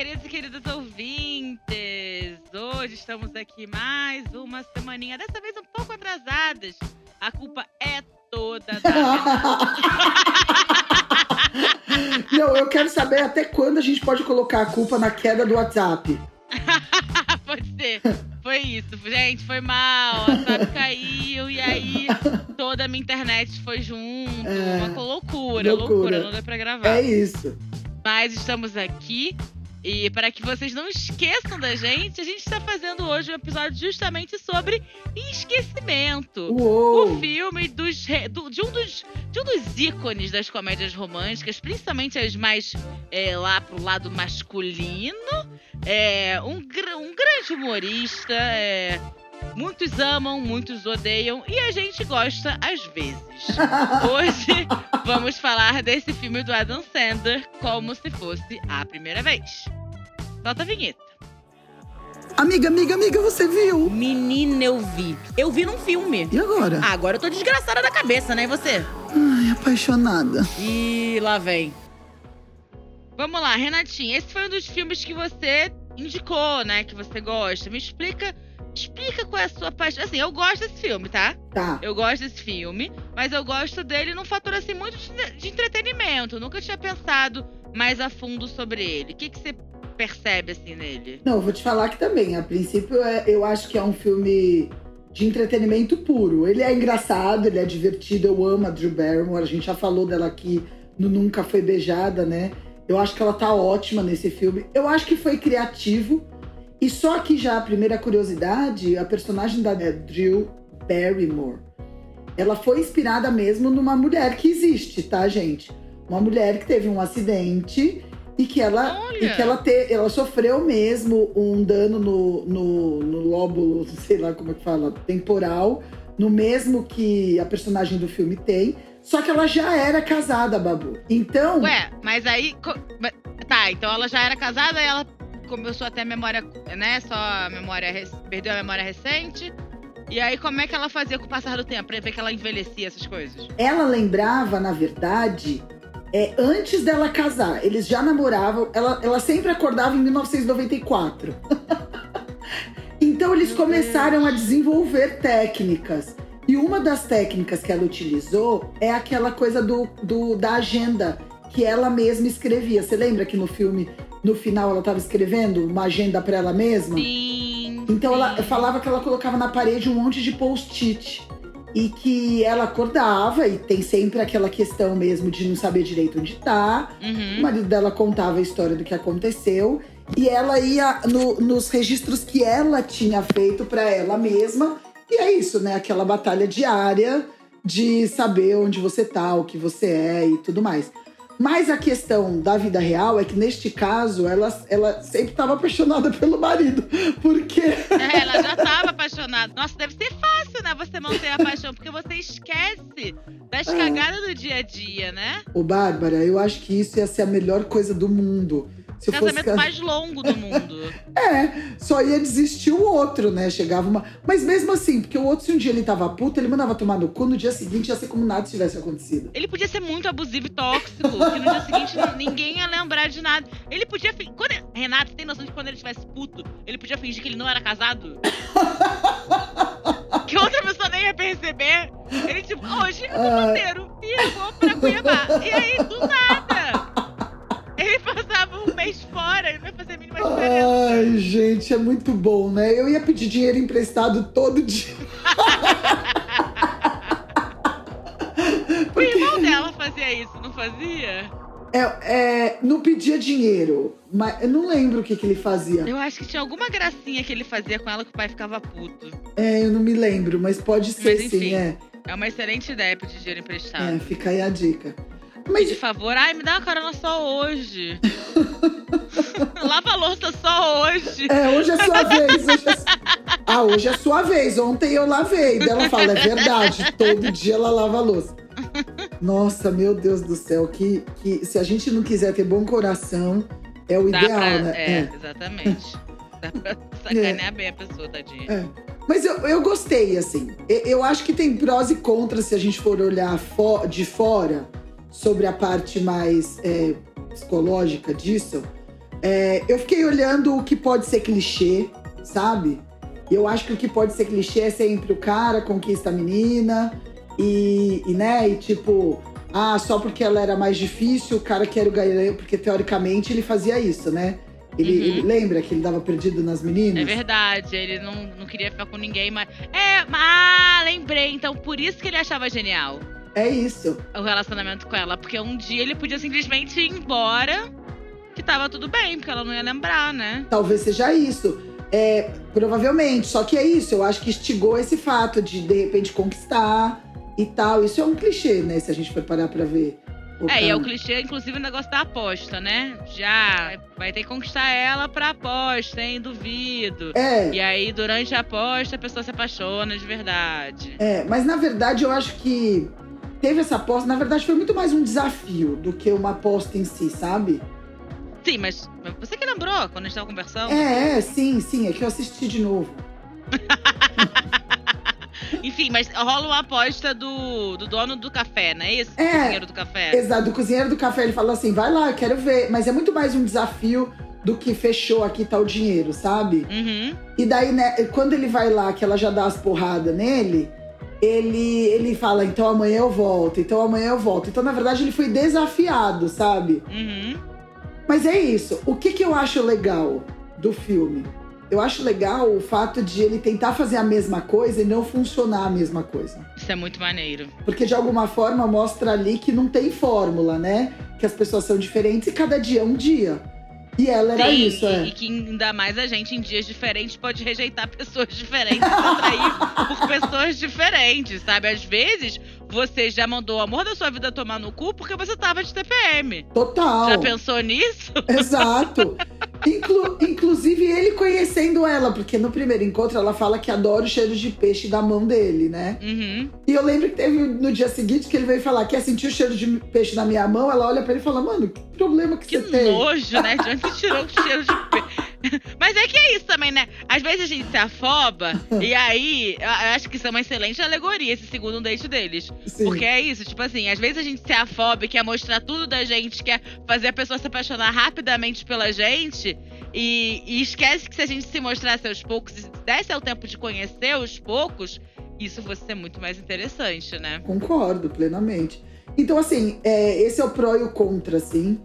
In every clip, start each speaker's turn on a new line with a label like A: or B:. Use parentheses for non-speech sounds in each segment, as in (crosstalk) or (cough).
A: queridos e queridas ouvintes! Hoje estamos aqui mais uma semaninha, dessa vez um pouco atrasadas. A culpa é toda da (laughs) (laughs)
B: Não, eu quero saber até quando a gente pode colocar a culpa na queda do WhatsApp. (laughs)
A: Pode ser. Foi isso, gente, foi mal. A WhatsApp caiu e aí toda a minha internet foi junto.
B: É,
A: uma loucura,
B: loucura.
A: loucura, não deu pra gravar.
B: É isso.
A: Mas estamos aqui e para que vocês não esqueçam da gente, a gente está fazendo hoje um episódio justamente sobre esquecimento.
B: Uou!
A: O filme dos, do- de, um dos, de um dos ícones das comédias românticas, principalmente as mais é, lá pro lado masculino. É, um, um grande humorista. é, muitos amam, muitos odeiam e a gente gosta às vezes. (laughs) Hoje vamos falar desse filme do Adam Sandler como se fosse a primeira vez. Solta a vinheta.
B: Amiga, amiga, amiga, você viu?
C: Menina, eu vi. Eu vi num filme.
B: E agora?
C: Ah, agora eu tô desgraçada da cabeça, né? E você?
B: Ai, apaixonada.
C: Ih, lá vem.
A: Vamos lá, Renatinha. Esse foi um dos filmes que você indicou, né? Que você gosta. Me explica. Explica qual é a sua paixão. Assim, eu gosto desse filme, tá?
B: Tá.
A: Eu gosto desse filme, mas eu gosto dele num fator assim muito de, entretenimento. Eu nunca tinha pensado mais a fundo sobre ele. O que, que você percebe assim nele?
B: Não, eu vou te falar que também. A princípio, é- eu acho que é um filme de entretenimento puro. Ele é engraçado, ele é divertido. Eu amo a Drew Barrymore. A gente já falou dela aqui no Nunca Foi Beijada, né? Eu acho que ela tá ótima nesse filme. Eu acho que foi criativo. E só aqui já a primeira curiosidade, a personagem da Drew Barrymore, ela foi inspirada mesmo numa mulher que existe, tá, gente? Uma mulher que teve um acidente e que ela,
A: Olha!
B: e que ela, te, ela sofreu mesmo um dano no, no, no lóbulo, (laughs) sei lá como é que fala, temporal, no mesmo que a personagem do filme tem. Só que ela já era casada, Babu. Então,
A: Ué, mas aí. Tá, então ela já era casada e ela começou a ter memória, né? Só a memória. Perdeu a memória recente. E aí, como é que ela fazia com o passar do tempo? Pra ver que ela envelhecia essas coisas?
B: ela lembrava, na verdade, é, antes dela casar. Eles já namoravam. Ela, ela sempre acordava em 1994. (laughs) então eles
A: Meu
B: começaram a desenvolver técnicas. E uma das técnicas que ela utilizou é aquela coisa do, do- da agenda que ela mesma escrevia. Você lembra que no filme, no final, ela estava escrevendo uma agenda para ela mesma?
A: Sim.
B: Então ela falava que ela colocava na parede um monte de post-it. E que ela acordava, e tem sempre aquela questão mesmo de não saber direito onde tá. O
A: Uhum.
B: marido dela contava a história do que aconteceu. E ela ia no- nos registros que ela tinha feito para ela mesma. E é isso, né? Aquela batalha diária de saber onde você tá, o que você é e tudo mais. Mas a questão da vida real é que, neste caso, ela, ela sempre estava apaixonada (laughs) pelo marido. Porque
A: É, ela já tava apaixonada. Nossa, deve ser fácil, né? Você manter a paixão, porque você esquece das
B: É.
A: cagadas do dia a dia, né?
B: Ô, Bárbara, eu acho que isso ia ser a melhor coisa do mundo. Se fosse
A: Casamento
B: ca-
A: mais longo do mundo. (laughs)
B: É, só ia desistir o outro, né? Chegava uma. Mas mesmo assim, porque o outro, se um dia ele tava puto, ele mandava tomar no cu, no dia seguinte ia ser como nada tivesse acontecido.
A: Ele podia ser muito abusivo e tóxico, que no dia seguinte ninguém ia lembrar de nada. Ele podia. Quando... Renato, você tem noção de quando ele estivesse puto, ele podia fingir que ele não era casado? (laughs) que outra pessoa nem ia perceber. Ele, tipo, hoje eu tô solteiro e eu vou pra Cuiabá. E aí, do nada. Ele (laughs) passava um mês fora, não ia fazer a mínima diferença.
B: Ai, gente, é muito bom, né? Eu ia pedir dinheiro emprestado todo dia. (laughs)
A: O irmão dela fazia isso, não fazia?
B: É, é, não pedia dinheiro, mas eu não lembro o que, que ele fazia.
A: Eu acho que tinha alguma gracinha que ele fazia com ela que o pai ficava puto.
B: É, eu não me lembro, mas pode ser
A: Mas, enfim.
B: sim, é.
A: É uma excelente ideia pedir dinheiro emprestado.
B: É, fica aí a dica. Mas
A: de favor, ai, me dá uma carona só hoje. (laughs) Lava a louça só hoje.
B: É, hoje é sua vez. Hoje é... (laughs) Ah, hoje é sua vez. Ontem eu lavei. Daí ela fala, é verdade. Todo dia ela lava a louça. Nossa, meu Deus do céu. Que, que se a gente não quiser ter bom coração, é o
A: Dá
B: ideal,
A: pra.
B: né?
A: É, exatamente. Dá pra sacanear bem a pessoa, tadinha.
B: É. Mas eu, eu gostei, assim. Eu, eu acho que tem prós e contras se a gente for olhar fo- de fora sobre a parte mais é, psicológica disso. É, eu fiquei olhando o que pode ser clichê, sabe? E eu acho que o que pode ser clichê é sempre o cara conquista a menina e, e né, e tipo, ah, só porque ela era mais difícil, o cara quer o ganhar, porque teoricamente ele fazia isso, né? Ele,
A: Uhum.
B: ele lembra que ele dava perdido nas meninas?
A: É verdade, ele não, não queria ficar com ninguém, mas. É, ah, lembrei. Então, por isso que ele achava genial
B: É isso.
A: o relacionamento com ela. Porque um dia ele podia simplesmente ir embora, que tava tudo bem, porque ela não ia lembrar, né?
B: Talvez seja isso. É, provavelmente. Só que é isso. Eu acho que instigou esse fato de de repente conquistar e tal. Isso é um clichê, né? Se a gente for parar pra ver. O
A: É, e é o clichê, inclusive, o negócio da aposta, né? Já vai ter que conquistar ela pra aposta, hein? Duvido.
B: É,
A: E aí, durante a aposta, a pessoa se apaixona de verdade.
B: é, mas na verdade eu acho que teve essa aposta. Na verdade, foi muito mais um desafio do que uma aposta em si, sabe?
A: Sim, mas você que lembrou quando a gente tava conversando?
B: É, é, sim, sim. É que eu assisti de novo. (laughs)
A: Enfim, mas rola uma aposta do, do dono do café, não é isso?
B: É.
A: Do cozinheiro do café.
B: Exato, do cozinheiro do café ele falou assim: vai lá, quero ver. Mas é muito mais um desafio do que fechou aqui tá o dinheiro, sabe?
A: Uhum.
B: E daí, né, quando ele vai lá, que ela já dá as porradas nele, ele, ele fala, então amanhã eu volto, então amanhã eu volto. Então, na verdade, ele foi desafiado, sabe?
A: Uhum.
B: Mas é isso. O que, que eu acho legal do filme? Eu acho legal o fato de ele tentar fazer a mesma coisa e não funcionar a mesma coisa.
A: Isso é muito maneiro.
B: Porque de alguma forma mostra ali que não tem fórmula, né? Que as pessoas são diferentes e cada dia é um dia. E ela era
A: Sim,
B: isso,
A: e,
B: é.
A: e que ainda mais a gente em dias diferentes pode rejeitar pessoas (laughs) diferentes e atrair por pessoas diferentes, sabe? Às vezes você já mandou o amor da sua vida tomar no cu porque você tava de TPM.
B: Total.
A: Já pensou nisso?
B: Exato. Inclu- inclusive ele conhecendo ela, porque no primeiro encontro ela fala que adora o cheiro de peixe da mão dele, né?
A: Uhum.
B: E eu lembro que teve no dia seguinte que ele veio falar: quer sentir o cheiro de peixe na minha mão? Ela olha pra ele e fala: mano, que problema que,
A: Que
B: você tem?
A: nojo, né? De onde você tirou o cheiro de (laughs) peixe? Que é isso também, né? Às vezes a gente se afoba (laughs) e aí eu acho que isso é uma excelente alegoria, esse segundo date deles.
B: Sim.
A: Porque é isso, tipo assim, às vezes a gente se afoba e quer mostrar tudo da gente, quer fazer a pessoa se apaixonar rapidamente pela gente. E, e esquece que se a gente se mostrasse aos poucos e se desse ao tempo de conhecer aos poucos, isso fosse ser muito mais interessante, né?
B: Concordo plenamente. Então, assim, é, esse é o pró e o contra, assim.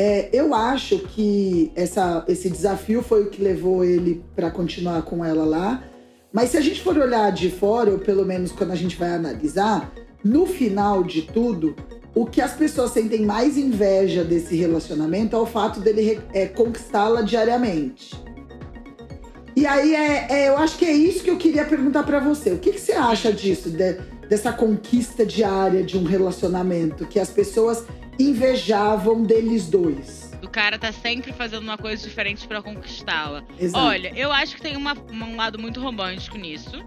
B: É, eu acho que essa, esse desafio foi o que levou ele pra continuar com ela lá. Mas se a gente for olhar de fora, ou pelo menos quando a gente vai analisar, no final de tudo, o que as pessoas sentem mais inveja desse relacionamento é o fato dele é, conquistá-la diariamente. E aí, é, é, eu acho que é isso que eu queria perguntar pra você. O que, que você acha disso, de- dessa conquista diária de um relacionamento? Que as pessoas invejavam deles dois.
A: O cara tá sempre fazendo uma coisa diferente pra conquistá-la. Olha, eu acho que tem uma- um lado muito romântico nisso.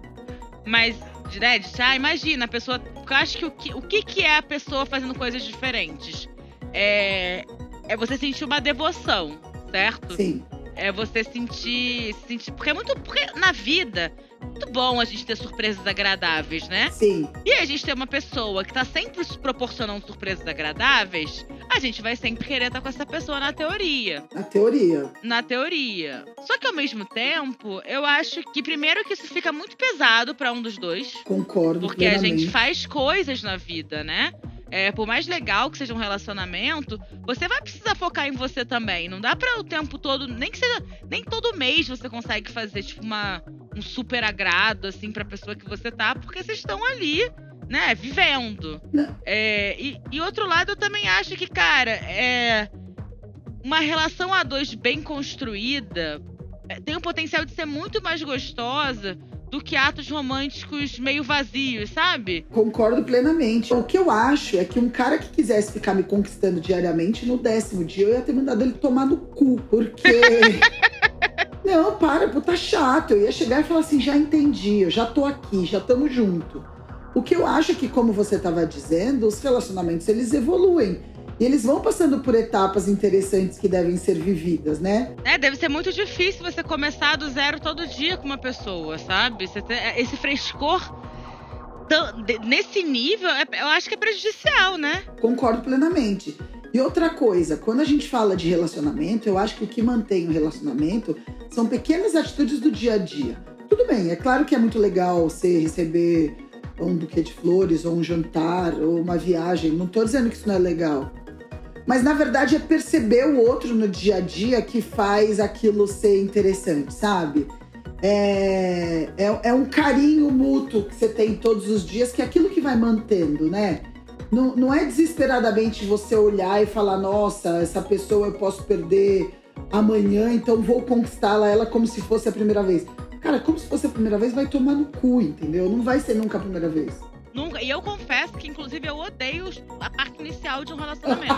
A: Mas, né, de, ah, imagina, a pessoa. Eu acho que o, que o que, que é a pessoa fazendo coisas diferentes? É, é você sentir uma devoção, certo?
B: Sim,
A: É você sentir. sentir porque é muito. Porque na vida, muito bom a gente ter surpresas agradáveis, né?
B: sim,
A: E a gente tem uma pessoa que tá sempre proporcionando surpresas agradáveis, a gente vai sempre querer estar com essa pessoa na teoria
B: na teoria.
A: na teoria. Só que ao mesmo tempo, eu acho que primeiro que isso fica muito pesado pra um dos dois,
B: Concordo
A: porque a
B: plenamente.
A: gente faz coisas na vida, né? É, por mais legal que seja um relacionamento, você vai precisar focar em você também. Não dá pra o tempo todo, nem que seja, nem todo mês você consegue fazer tipo uma um super agrado assim pra pessoa que você tá, porque vocês estão ali, né, vivendo. É, e, e outro lado, eu também acho que, cara, é uma relação a dois bem construída é, tem o potencial de ser muito mais gostosa do que atos românticos meio vazios, sabe?
B: Concordo plenamente. O que eu acho é que um cara que quisesse ficar me conquistando diariamente, no décimo dia eu ia ter mandado ele tomar no cu. Porque. (laughs) Não, para, pô, tá chato. Eu ia chegar e falar assim: já entendi, eu já tô aqui, já tamo junto. O que eu acho é que, como você tava dizendo, os relacionamentos eles evoluem. E eles vão passando por etapas interessantes que devem ser vividas, né?
A: É, deve ser muito difícil você começar do zero todo dia com uma pessoa, sabe? Ter- esse frescor nesse nível, é- eu acho que é prejudicial, né?
B: Concordo plenamente. E outra coisa, quando a gente fala de relacionamento, eu acho que o que mantém o relacionamento são pequenas atitudes do dia a dia. Tudo bem, é claro que é muito legal você receber um buquê de flores, ou um jantar, ou uma viagem. Não tô dizendo que isso não é legal. Mas na verdade é perceber o outro no dia a dia que faz aquilo ser interessante, sabe? É, é, é um carinho mútuo que você tem todos os dias, que é aquilo que vai mantendo, né? Não, não é desesperadamente você olhar e falar, nossa, essa pessoa eu posso perder amanhã, então vou conquistá-la ela como se fosse a primeira vez. Cara, como se fosse a primeira vez, vai tomar no cu, entendeu? Não vai ser nunca a primeira vez.
A: Nunca. E eu confesso que, inclusive, eu odeio a parte inicial de um relacionamento.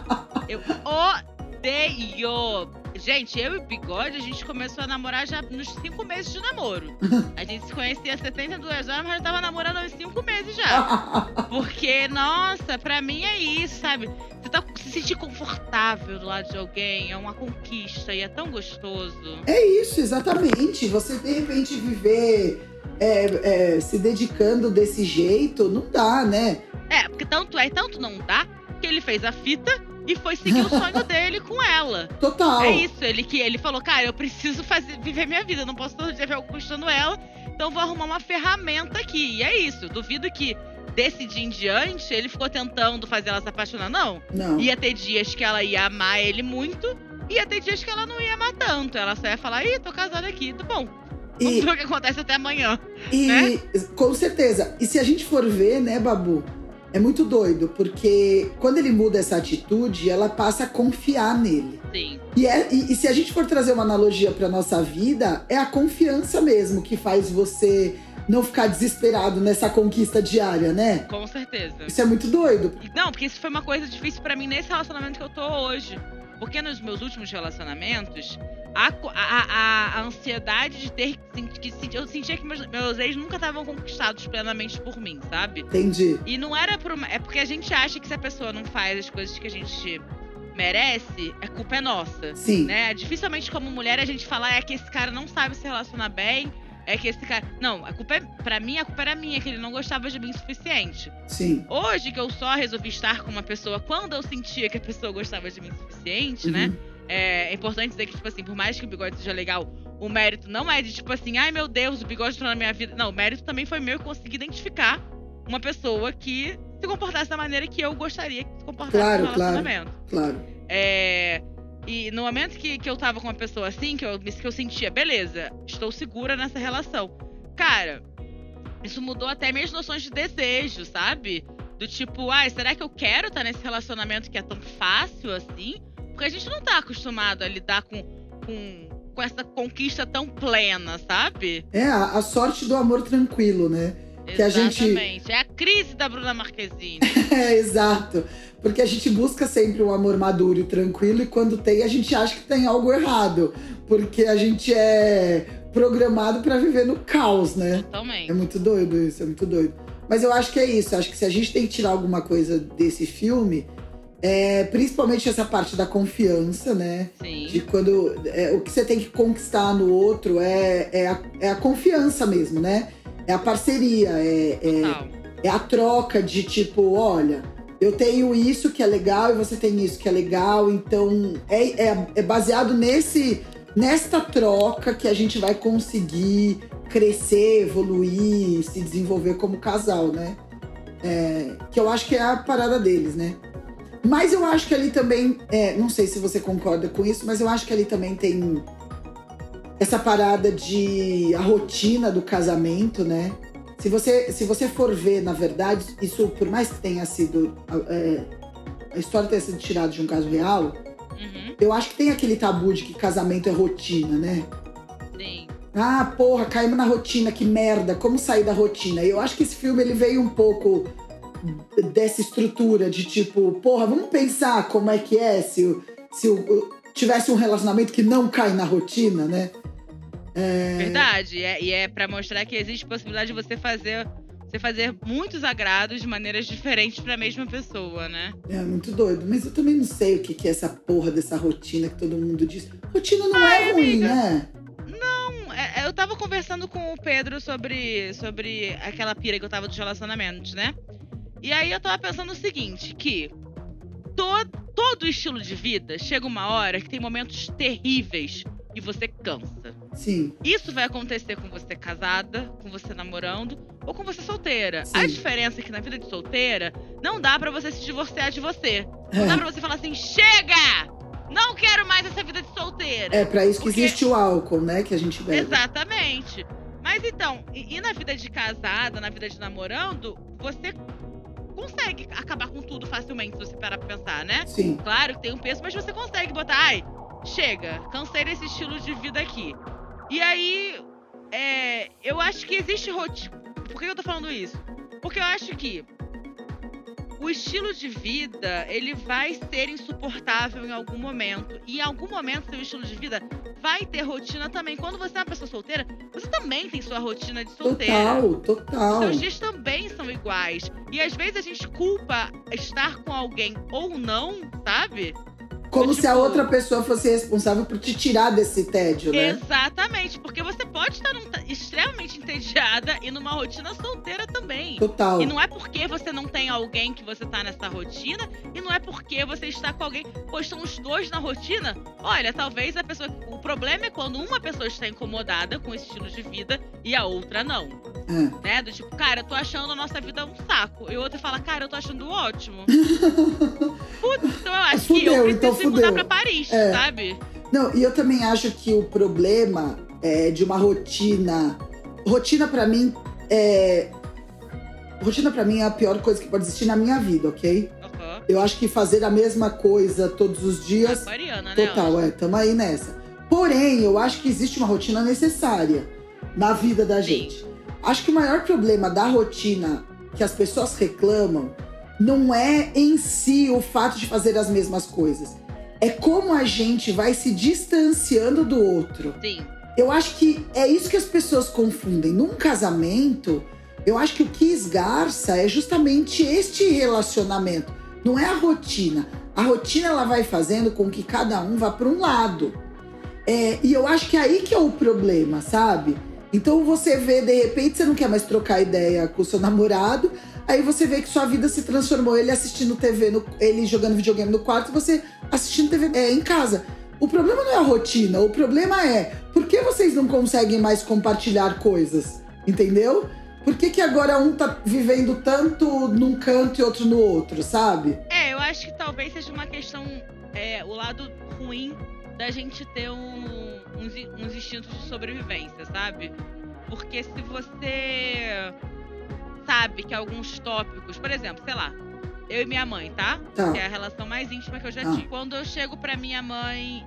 A: (laughs) eu odeio. Gente, eu e o Bigode, a gente começou a namorar já nos cinco meses de namoro. A gente se conhecia há 72 horas, mas já tava namorando há cinco meses já. (laughs) Porque, nossa, pra mim é isso, sabe? Você tá se sentir confortável do lado de alguém, é uma conquista e é tão gostoso.
B: É isso, exatamente. Você de repente viver é, é, se dedicando desse jeito, não dá, né?
A: É, porque tanto é, tanto não dá, que ele fez a fita e foi seguir o sonho (laughs) dele com ela.
B: Total.
A: É isso, ele que ele falou, cara, eu preciso fazer, viver minha vida, não posso todo dia ver algo custando ela, então vou arrumar uma ferramenta aqui. E é isso, duvido que desse dia em diante ele ficou tentando fazer ela se apaixonar, não.
B: Não.
A: Ia ter dias que ela ia amar ele muito, ia ter dias que ela não ia amar tanto. Ela só ia falar, ih, tô casada aqui, tá bom. Vamos
B: E,
A: ver o que acontece até amanhã.
B: e
A: né?
B: com certeza. E se a gente for ver, né, Babu? É muito doido, porque quando ele muda essa atitude, ela passa a confiar nele.
A: Sim.
B: E, é, e, e se a gente for trazer uma analogia para nossa vida, é a confiança mesmo que faz você não ficar desesperado nessa conquista diária, né?
A: Com certeza.
B: Isso é muito doido.
A: Não, porque isso foi uma coisa difícil pra mim nesse relacionamento que eu tô hoje. Porque nos meus últimos relacionamentos, a, a, a, ansiedade de ter que sentir. Que, eu sentia que meus, meus ex nunca estavam conquistados plenamente por mim, sabe?
B: Entendi.
A: E não era por uma. É porque a gente acha que se a pessoa não faz as coisas que a gente merece, a culpa é nossa.
B: Sim.
A: Né? Dificilmente, como mulher, a gente fala é que esse cara não sabe se relacionar bem. É que esse cara. Não, a culpa é. Pra mim, a culpa era minha, que ele não gostava de mim o suficiente.
B: Sim.
A: Hoje que eu só resolvi estar com uma pessoa quando eu sentia que a pessoa gostava de mim o suficiente, né? É, é importante dizer que, tipo assim, por mais que o bigode seja legal, o mérito não é de, tipo assim, ai meu Deus, o bigode entrou na minha vida. Não, o mérito também foi meu e consegui identificar uma pessoa que se comportasse da maneira que eu gostaria que se comportasse
B: Claro,
A: no
B: claro.
A: relacionamento.
B: Claro.
A: É, e no momento que, que eu tava com uma pessoa assim, que eu, que eu sentia, beleza, estou segura nessa relação. Cara, isso mudou até minhas noções de desejo, sabe? Do tipo, ai, será que eu quero estar nesse relacionamento que é tão fácil assim? Porque a gente não tá acostumado a lidar com, com, com essa conquista tão plena, sabe?
B: É a, a sorte do amor tranquilo, né? Que a gente-
A: Exatamente. É a crise da Bruna Marquezine. (laughs)
B: É, exato. Porque a gente busca sempre um amor maduro e tranquilo, e quando tem, a gente acha que tem algo errado. Porque a gente é programado pra viver no caos, né?
A: Totalmente.
B: É muito doido isso, é muito doido. Mas eu acho que é isso. Eu acho que se a gente tem que tirar alguma coisa desse filme, é principalmente essa parte da confiança, né? De
A: Sim.
B: quando é, o que você tem que conquistar no outro é, é, a, é a confiança mesmo, né? É a parceria, é, é, é a troca de tipo, olha, eu tenho isso que é legal e você tem isso que é legal, então é, é, é baseado nesse nesta troca que a gente vai conseguir crescer, evoluir, se desenvolver como casal, né? É, que eu acho que é a parada deles, né? Mas eu acho que ali também, é, não sei se você concorda com isso, mas eu acho que ali também tem essa parada de a rotina do casamento, né? Se você, se você for ver, na verdade, isso, por mais que tenha sido. é, a história tenha sido tirada de um caso real,
A: Uhum.
B: eu acho que tem aquele tabu de que casamento é rotina, né?
A: Sim.
B: Ah, porra, caímos na rotina, que merda, como sair da rotina? E eu acho que esse filme ele veio um pouco dessa estrutura de tipo, porra, vamos pensar como é que é se, se o- tivesse um relacionamento que não cai na rotina, né?
A: Verdade. E é, e é pra mostrar que existe possibilidade de você fazer. Você fazer muitos agrados de maneiras diferentes pra mesma pessoa, né?
B: É muito doido. Mas eu também não sei o que, que é essa porra dessa rotina que todo mundo diz. Rotina não é ruim,
A: amiga.
B: né?
A: Não, é- é, eu tava conversando com o Pedro sobre, sobre aquela pira que eu tava dos relacionamentos, né? E aí eu tava pensando o seguinte, que todo, todo estilo de vida chega uma hora que tem momentos terríveis e você cansa.
B: Sim.
A: Isso vai acontecer com você casada, com você namorando ou com você solteira.
B: Sim.
A: A diferença é que na vida de solteira não dá pra você se divorciar de você. Não dá
B: É,
A: pra você falar assim: chega! Não quero mais essa vida de solteira.
B: é pra isso que
A: Porque-
B: existe o álcool, né? Que a gente bebe.
A: Exatamente. Mas então, e, e na vida de casada, na vida de namorando, você consegue acabar com tudo facilmente, se você parar pra pensar, né?
B: Sim.
A: Claro que tem um peso, mas você consegue botar, ai, chega, cansei desse estilo de vida aqui. E aí, é, eu acho que existe rotina. Por que eu tô falando isso? Porque eu acho que o estilo de vida, ele vai ser insuportável em algum momento. E em algum momento, seu estilo de vida vai ter rotina também. Quando você é uma pessoa solteira, você também tem sua rotina de solteira.
B: Total, total.
A: Seus dias também são iguais. E às vezes a gente culpa estar com alguém ou não, sabe?
B: Como
A: tipo-
B: se a outra pessoa fosse responsável por te tirar desse tédio, né?
A: Exatamente, porque você pode estar num- extremamente entediada e numa rotina solteira também.
B: Total.
A: E não é porque você não tem alguém que você tá nessa rotina, e não é porque você está com alguém, pois estão os dois na rotina. Olha, talvez a pessoa. O problema é quando uma pessoa está incomodada com esse estilo de vida e a outra não.
B: É.
A: Né? Do tipo, cara, eu tô achando a nossa vida um saco. E o outro fala, cara, eu tô achando ótimo. (laughs) Putz, então eu acho que eu
B: Fudeu,
A: preciso
B: então
A: mudar
B: fudeu.
A: pra Paris,
B: É.
A: sabe?
B: Não, e eu também acho que o problema é de uma rotina. Rotina pra mim é. Rotina pra mim é a pior coisa que pode existir na minha vida, ok?
A: Aham.
B: Eu acho que fazer a mesma coisa todos os dias.
A: Aquariana, né?
B: Total, é, tamo aí nessa. Porém, eu acho que existe uma rotina necessária na vida da
A: Sim.
B: gente. Acho que o maior problema da rotina que as pessoas reclamam não é em si o fato de fazer as mesmas coisas. É como a gente vai se distanciando do outro.
A: Sim.
B: Eu acho que é isso que as pessoas confundem. Num casamento, eu acho que o que esgarça é justamente este relacionamento. Não é a rotina. A rotina ela vai fazendo com que cada um vá para um lado. É, e eu acho que é aí que é o problema, sabe? Então você vê, de repente, você não quer mais trocar ideia com o seu namorado, aí você vê que sua vida se transformou. Ele assistindo TV, no- ele jogando videogame no quarto, você assistindo TV é, em casa. O problema não é a rotina, o problema é por que vocês não conseguem mais compartilhar coisas? Entendeu? Por que, que agora um tá vivendo tanto num canto e outro no outro, sabe?
A: É, eu acho que talvez seja uma questão. É, o lado ruim da gente ter um- uns, uns instintos de sobrevivência, sabe? Porque se você sabe que alguns tópicos, por exemplo, sei lá, eu e minha mãe, tá?
B: Tá.
A: Que é a relação mais íntima que eu já
B: Ah.
A: tive. Quando eu chego pra minha mãe,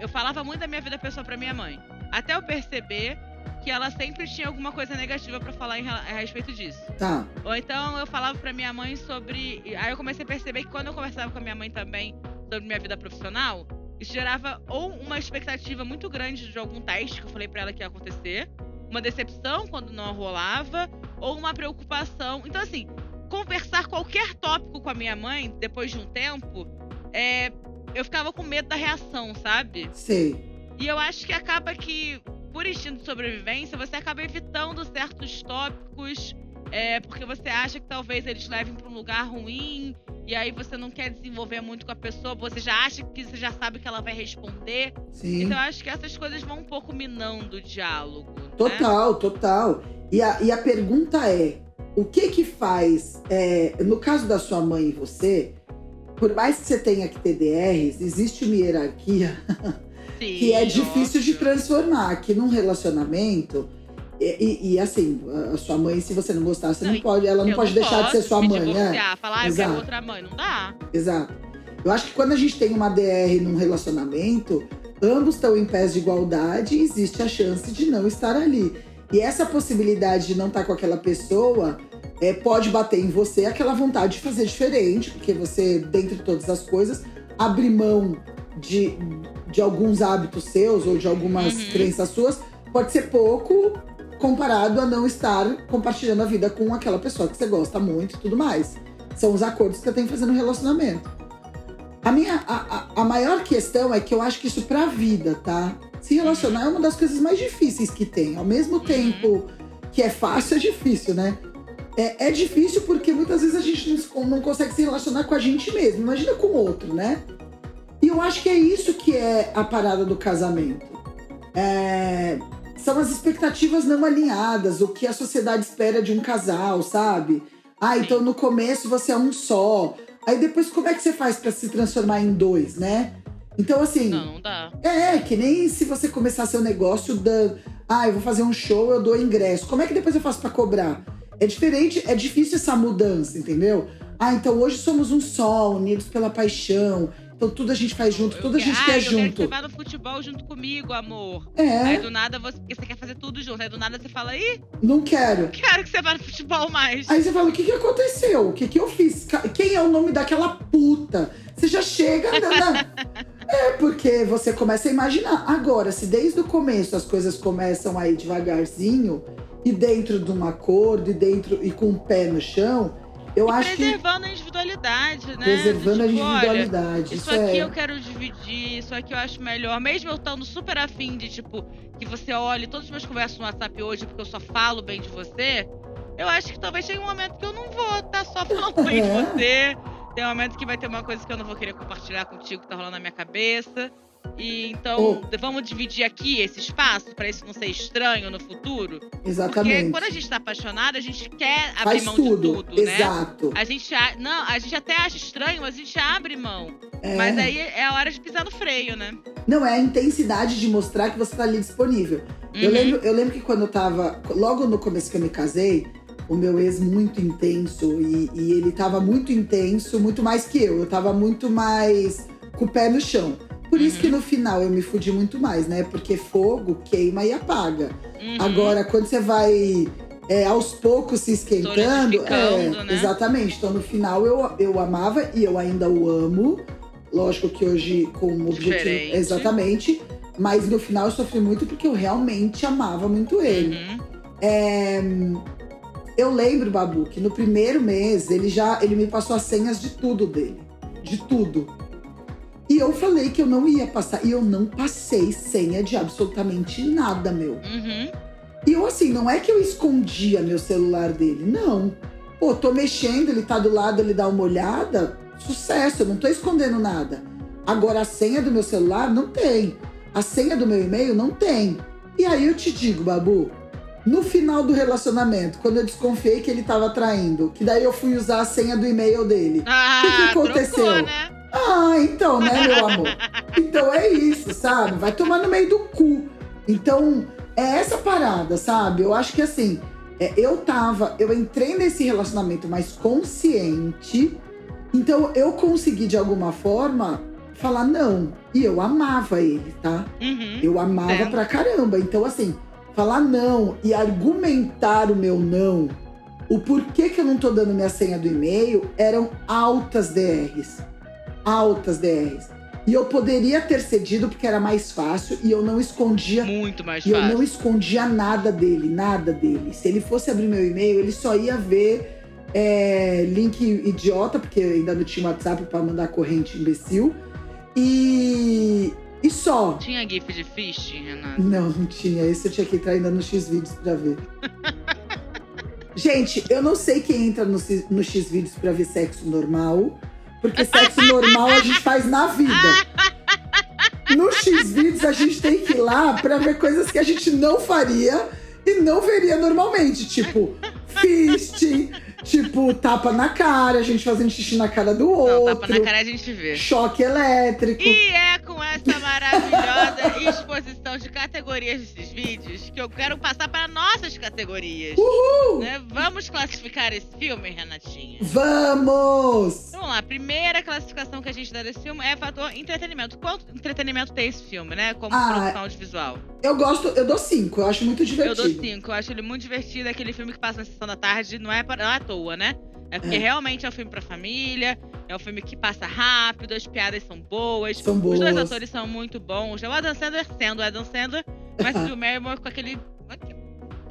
A: eu falava muito da minha vida pessoal pra minha mãe. Até eu perceber que ela sempre tinha alguma coisa negativa pra falar em a respeito disso.
B: Tá.
A: Ou então eu falava pra minha mãe sobre. Aí eu comecei a perceber que quando eu conversava com a minha mãe também sobre minha vida profissional, isso gerava ou uma expectativa muito grande de algum teste que eu falei pra ela que ia acontecer, uma decepção quando não rolava, ou uma preocupação. Então, assim, conversar qualquer tópico com a minha mãe, depois de um tempo, é, eu ficava com medo da reação, sabe?
B: Sei.
A: E eu acho que acaba que, por instinto de sobrevivência, você acaba evitando certos tópicos, é, porque você acha que talvez eles levem para um lugar ruim, e aí você não quer desenvolver muito com a pessoa, você já acha que você já sabe que ela vai responder.
B: Sim.
A: Então eu acho que essas coisas vão um pouco minando o diálogo. Né?
B: Total, total. E a, e a pergunta é: o que que faz, é, no caso da sua mãe e você, por mais que você tenha que ter DRs, existe uma hierarquia (laughs)
A: Sim,
B: que é difícil de transformar. Que num relacionamento. E, e- assim, a sua mãe, se você não gostar, você não,
A: Não,
B: pode, ela não pode deixar de ser
A: posso
B: sua mãe, né?
A: falar, ah, eu quero outra mãe. Não dá.
B: Exato. Eu acho que quando a gente tem uma DR num relacionamento, ambos estão em pés de igualdade e existe a chance de não estar ali. E essa possibilidade de não estar com aquela pessoa é, pode bater em você aquela vontade de fazer diferente, porque você, dentre todas as coisas, abre mão de, de alguns hábitos seus ou de algumas
A: Uhum.
B: crenças suas, pode ser pouco comparado a não estar compartilhando a vida com aquela pessoa que você gosta muito e tudo mais. São os acordos que você tem que fazer no relacionamento. A minha a, a, a maior questão é que eu acho que isso pra vida, tá? Se relacionar é uma das coisas mais difíceis que tem. Ao mesmo tempo que é fácil, é difícil, né? é, é difícil porque muitas vezes a gente não, não consegue se relacionar com a gente mesmo. Imagina com o outro, né? E eu acho que é isso que é a parada do casamento. É, são as expectativas não alinhadas, o que a sociedade espera de um casal, sabe? Ah, então no começo você é um só. Aí depois como é que você faz para se transformar em dois, né? Então, assim.
A: Não, não dá.
B: É, que nem se você começar seu negócio dando. Ah, eu vou fazer um show, eu dou ingresso. Como é que depois eu faço para cobrar? É diferente, é difícil essa mudança, entendeu? Ah, então hoje somos um só, unidos pela paixão. Então tudo a gente faz junto, tudo a gente
A: ah,
B: quer
A: eu
B: junto.
A: Quero que você vá no futebol junto comigo, amor.
B: É.
A: Aí do nada você, você quer fazer tudo junto. Aí do nada você fala, ih,
B: Não quero.
A: quero que você vá no futebol mais.
B: Aí você fala, o que, que aconteceu? O que, que eu fiz? Quem é o nome daquela puta? Você já chega. na- na- (laughs) É, porque você começa a imaginar. Agora, se desde o começo as coisas começam aí devagarzinho, e dentro de um acordo, e dentro e com o pé no chão, eu
A: E
B: acho que.
A: preservando a individualidade, né?
B: Preservando a
A: Tipo, olha,
B: individualidade.
A: Isso
B: Isso,
A: aqui
B: é.
A: eu quero dividir, isso aqui eu acho melhor. Mesmo eu estando super afim de, tipo, que você olhe todas as minhas conversas no WhatsApp hoje, porque eu só falo bem de você, eu acho que talvez chegue um momento que eu não vou estar só falando bem de
B: É.
A: você. Tem um momento que vai ter uma coisa que eu não vou querer compartilhar contigo que tá rolando na minha cabeça. E então, vamos dividir aqui esse espaço pra isso não ser estranho no futuro? Porque
B: Exatamente.
A: quando a gente tá apaixonado, a gente quer abrir
B: Faz
A: mão
B: tudo.
A: de tudo, né?
B: Exato.
A: A gente, a- não, a gente até acha estranho, mas a gente abre mão.
B: É.
A: Mas aí é a hora de pisar no freio, né?
B: Não, é a intensidade de mostrar que você tá ali disponível. Eu,
A: Uhum.
B: lembro, eu lembro que quando eu tava. Logo no começo que eu me casei, o meu ex muito intenso. E, e ele tava muito intenso, muito mais que eu. Eu tava muito mais com o pé no chão. Por isso
A: Uhum.
B: que no final eu me fudi muito mais, né? Porque fogo queima e apaga.
A: Uhum.
B: Agora, quando você vai é, aos poucos se esquentando. É,
A: né?
B: Exatamente. Então, no final, eu, eu amava e eu ainda o amo. Lógico que hoje com o objetivo. Exatamente. Mas no final eu sofri muito porque eu realmente amava muito ele.
A: Uhum.
B: É, eu lembro, Babu, que no primeiro mês ele já ele me passou as senhas de tudo dele. De tudo. E eu falei que eu não ia passar. E eu não passei senha de absolutamente nada, meu.
A: Uhum.
B: E eu, assim, não é que eu escondia meu celular dele, não. Pô, tô mexendo, ele tá do lado, ele dá uma olhada. Sucesso, eu não tô escondendo nada. Agora, a senha do meu celular não tem. A senha do meu e-mail não tem. E aí eu te digo, Babu, no final do relacionamento, quando eu desconfiei que ele tava traindo, que daí eu fui usar a senha do e-mail dele.
A: Ah,
B: que aconteceu?
A: trocou, né?
B: Ah, então, né, meu amor? Então é isso, sabe? Vai tomar no meio do cu. Então, é essa parada, sabe? Eu acho que assim, é, eu tava, eu entrei nesse relacionamento mais consciente, então eu consegui de alguma forma falar não. E eu amava ele, tá?
A: Uhum.
B: Eu amava
A: Entendo.
B: pra caramba. Então, assim, falar não e argumentar o meu não, o porquê que eu não tô dando minha senha do e-mail, eram altas DRs. Altas DRs. E eu poderia ter cedido porque era mais fácil e eu não escondia.
A: Muito mais
B: E eu
A: fácil.
B: não escondia nada dele, nada dele. Se ele fosse abrir meu e-mail, ele só ia ver é, link idiota, porque ainda não tinha WhatsApp pra mandar corrente imbecil. E, e só.
A: Tinha gif de phishing, Renato?
B: Não, não tinha. Esse eu tinha que entrar ainda no X-Vídeos pra ver. (laughs) Gente, eu não sei quem entra no, X- no X-Vídeos pra ver sexo normal. Porque sexo normal a gente faz na vida. No X-Vídeos a gente tem que ir lá pra ver coisas que a gente não faria e não veria normalmente. Tipo, fisting, tipo, tapa na cara, a gente fazendo xixi na cara do
A: Não,
B: outro.
A: tapa na cara a gente vê.
B: Choque elétrico.
A: E é com essa maravilhosa (laughs) exposição de categorias desses vídeos que eu quero passar para nossas categorias.
B: Uhul!
A: Né? Vamos classificar esse filme, Renatinha?
B: Vamos!
A: Vamos lá, a primeira classificação que a gente dá desse filme é fator entretenimento. Quanto entretenimento tem esse filme, né? Como
B: Ah,
A: produção audiovisual?
B: Eu gosto, eu dou cinco, eu acho muito
A: Eu
B: divertido.
A: dou cinco. Eu acho ele muito divertido. É aquele filme que passa na sessão da tarde, não é, não é à toa, né? É porque
B: É.
A: realmente é um filme pra família, é um filme que passa rápido, as piadas são boas.
B: São
A: Os dois
B: boas.
A: atores são muito bons. O Adam Sandler sendo o Adam Sandler, mas (laughs) o Barrymore com aquele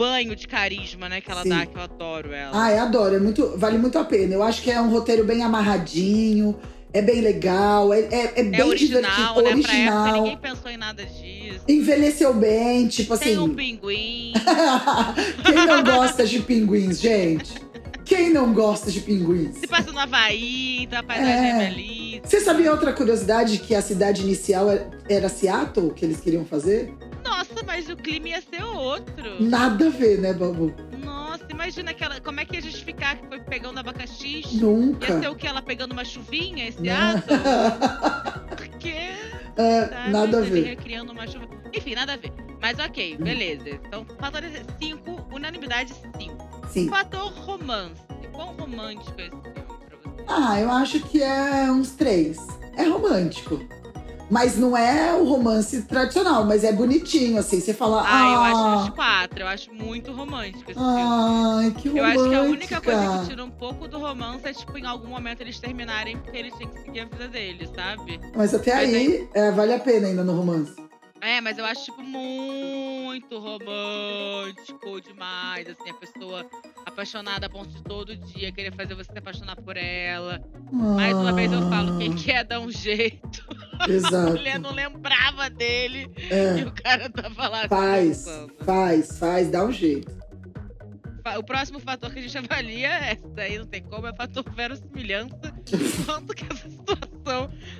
A: banho de carisma, né? Que ela
B: Sim.
A: dá, que eu adoro ela.
B: Ah, eu adoro, é muito, vale muito a pena. Eu acho que é um roteiro bem amarradinho, é bem legal, é, é, é bem
A: é original,
B: divertido,
A: né? Pra época
B: original.
A: ninguém pensou em nada disso.
B: Envelheceu bem, tipo
A: Tem
B: assim.
A: um pinguim. (laughs)
B: Quem não gosta de pinguins, gente? Quem não gosta de pinguins?
A: Se passa no Havaí, a paisagem é,
B: É.
A: belíssima.
B: Você sabia outra curiosidade que a cidade inicial era- era Seattle, que eles queriam fazer?
A: Nossa, mas o clima ia ser outro.
B: Nada a ver, né, Babu?
A: Nossa, imagina aquela. Como é que ia justificar que foi pegando abacaxi? Ia
B: Nunca.
A: ser o que? Ela pegando uma chuvinha esse ato? (laughs) Porque.
B: É,
A: sabe,
B: nada a ver.
A: recriando uma chuva. Enfim, nada a ver. Mas ok, beleza. Então, fator 5, unanimidade 5.
B: Sim.
A: Fator romance. Quão romântico é esse filme pra você?
B: Ah, eu acho que é uns três. É romântico. Mas não é o romance tradicional, mas é bonitinho, assim. Você fala.
A: Ah, eu
B: ah,
A: acho uns 4. Eu acho muito romântico esse filme.
B: Ai, que
A: Eu
B: romântica.
A: acho que a única coisa que tira um pouco do romance é, tipo, em algum momento eles terminarem porque eles têm que seguir a vida deles, sabe?
B: Mas até
A: Mas
B: aí, é, vale a pena ainda no romance.
A: É, mas eu acho, tipo, muito romântico demais. Assim, a pessoa apaixonada a ponto de todo dia querer fazer você se apaixonar por ela. Mais uma vez eu falo, quem quer dar um jeito. (laughs)
B: Ah,
A: A
B: Exato.
A: mulher não lembrava dele e
B: É,
A: o cara tava lá
B: faz, faz, faz, dá um jeito.
A: O próximo fator que a gente (laughs) avalia, é esse daí não tem como, é o fator verossimilhança. (laughs) Quanto que essa situação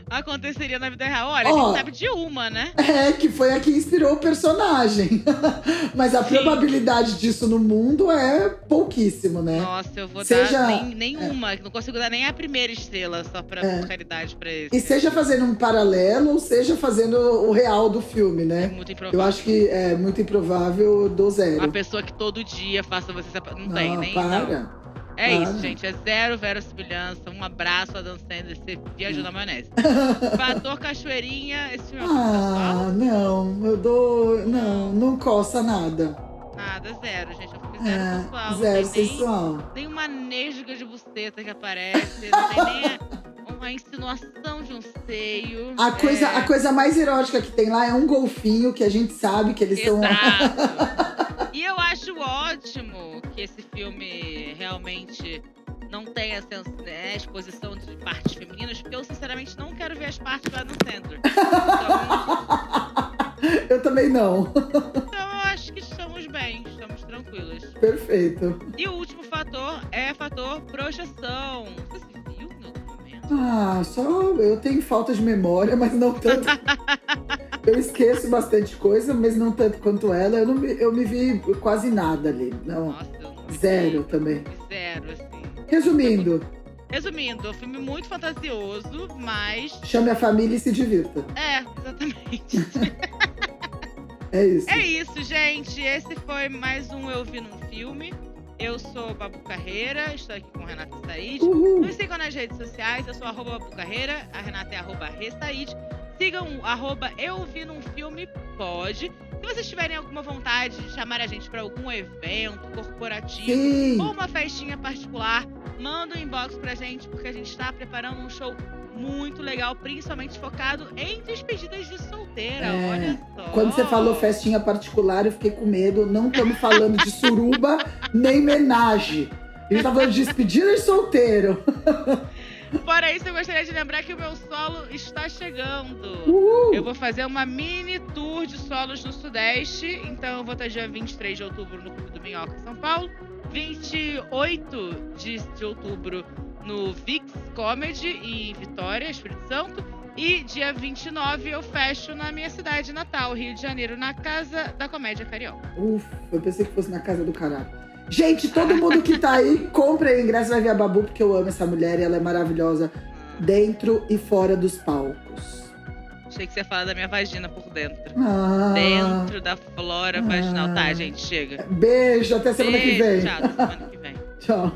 A: aconteceria na vida real? Olha, a
B: Ó.
A: gente sabe de uma, né? (laughs)
B: É, que foi a que inspirou o personagem. (laughs) Mas a
A: Sim.
B: probabilidade disso no mundo é pouquíssimo, né?
A: Nossa, eu vou
B: Seja-
A: dar nem, nenhuma. Não consigo dar nem a primeira estrela só pra
B: É.
A: caridade pra esse.
B: E seja fazendo um paralelo, ou seja fazendo o real do filme,
A: É
B: né?
A: muito
B: Eu
A: improvável.
B: acho que é muito improvável do
A: Uma
B: zero.
A: pessoa que todo dia faça você apa- Não, tem,
B: Não,
A: nem.
B: para.
A: Não. É
B: para.
A: isso, gente. É zero verossimilhança. Um abraço a Dan Sandler. Você viajou na maionese. (laughs) Fator Cachoeirinha. Esse filme é
B: Ah, não, eu dou. Não, não coça nada.
A: Nada, zero, gente. É um filme zero
B: É,
A: sensual.
B: Zero
A: tem nem-
B: sensual.
A: Nem uma nesga de buceta que aparece. Não tem nem (laughs) uma insinuação de um seio.
B: A coisa,
A: é...
B: a coisa mais erótica que tem lá é um golfinho, que a gente sabe que eles são. (laughs)
A: E eu acho ótimo que esse filme realmente não tenha né, exposição de partes femininas, porque eu sinceramente não quero ver as partes lá no centro. Então, (laughs)
B: Eu também não.
A: então eu acho que estamos bem, estamos tranquilos.
B: Perfeito.
A: E o último fator é fator projeção. Você se viu algum momento?
B: Ah, só eu tenho falta de memória, mas não tanto. (laughs) eu esqueço bastante coisa, mas não tanto quanto ela. Eu, não me, eu me vi quase nada ali. Não.
A: Nossa, eu não me
B: Zero também.
A: Me Zero, assim.
B: Resumindo,
A: Resumindo, é um filme muito fantasioso, mas.
B: chame a família e se divirta.
A: É, exatamente. (laughs)
B: É isso.
A: É isso, gente. Esse foi mais um Eu Vi Num Filme. Eu sou Babu Carreira, estou aqui com Renata Said.
B: Uhul.
A: Nos sigam nas redes sociais, eu sou arroba Babu Carreira, a Renata é arroba Ressaid. Sigam o arroba Eu Vi Num Filme Pode. Se vocês tiverem alguma vontade de chamar a gente para algum evento corporativo
B: Sim.
A: ou uma festinha particular, manda um inbox pra gente, porque a gente está preparando um show muito legal, principalmente focado em despedidas de solteira.
B: É.
A: Olha só.
B: Quando você falou festinha particular, eu fiquei com medo. Não estamos falando de suruba (laughs) nem menagem. A gente tá falando de despedida de solteiro. (laughs)
A: Fora isso, eu gostaria de lembrar que o meu solo está chegando.
B: Uhul.
A: Eu vou fazer uma mini tour de solos no Sudeste. Então eu vou estar dia 23 de outubro no Clube do Minhoca, São Paulo. 28 de, de outubro no Vix Comedy em Vitória, Espírito Santo. E dia 29 eu fecho na minha cidade natal, Rio de Janeiro, na Casa da Comédia Carioca.
B: Ufa, eu pensei que fosse na casa do caralho. Gente, todo mundo que tá aí, compre aí o ingresso, vai ver a Babu, porque eu amo essa mulher e ela é maravilhosa dentro e fora dos palcos.
A: Achei que você ia falar da minha vagina por dentro.
B: Ah,
A: Dentro da flora vaginal. Tá,
B: Ah.
A: gente, chega.
B: Beijo, até semana que
A: Beijo,
B: vem.
A: Tchau, até semana que vem. (laughs)
B: Tchau.